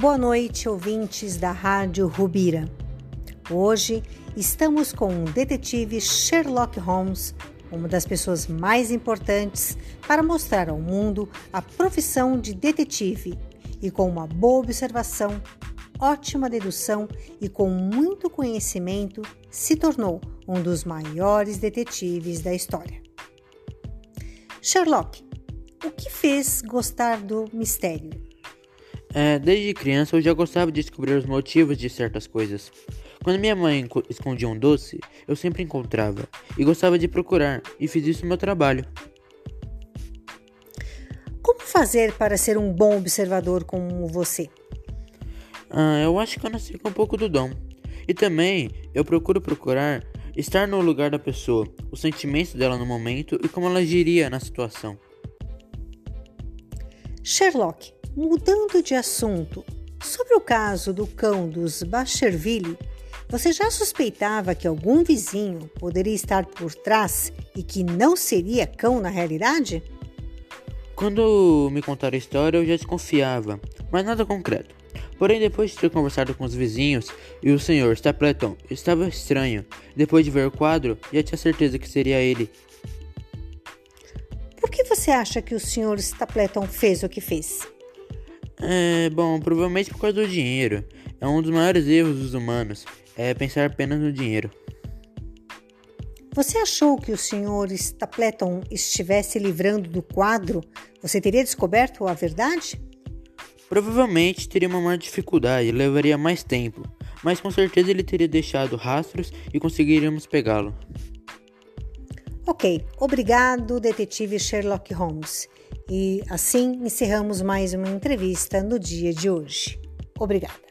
Boa noite, ouvintes da Rádio Rubira. Hoje estamos com o detetive Sherlock Holmes, uma das pessoas mais importantes para mostrar ao mundo a profissão de detetive e com uma boa observação, ótima dedução e com muito conhecimento se tornou um dos maiores detetives da história. Sherlock, o que fez gostar do mistério? É, desde criança eu já gostava de descobrir os motivos de certas coisas. Quando minha mãe escondia um doce, eu sempre encontrava e gostava de procurar, e fiz isso no meu trabalho. Como fazer para ser um bom observador como você? Ah, eu acho que eu nasci com um pouco do dom. E também eu procuro procurar estar no lugar da pessoa, os sentimentos dela no momento e como ela agiria na situação. Sherlock, mudando de assunto, sobre o caso do cão dos Baskerville, você já suspeitava que algum vizinho poderia estar por trás e que não seria cão na realidade? Quando me contaram a história, eu já desconfiava, mas nada concreto. Porém, depois de ter conversado com os vizinhos e o senhor Stapleton estava estranho, depois de ver o quadro, já tinha certeza que seria ele. Por que você acha que o senhor Stapleton fez o que fez? É, bom, provavelmente por causa do dinheiro. É um dos maiores erros dos humanos, é pensar apenas no dinheiro. Você achou que o senhor Stapleton estivesse livrando do quadro? Você teria descoberto a verdade? Provavelmente teria uma maior dificuldade e levaria mais tempo, mas com certeza ele teria deixado rastros e conseguiríamos pegá-lo. Ok, obrigado, detetive Sherlock Holmes. E assim encerramos mais uma entrevista no dia de hoje. Obrigada.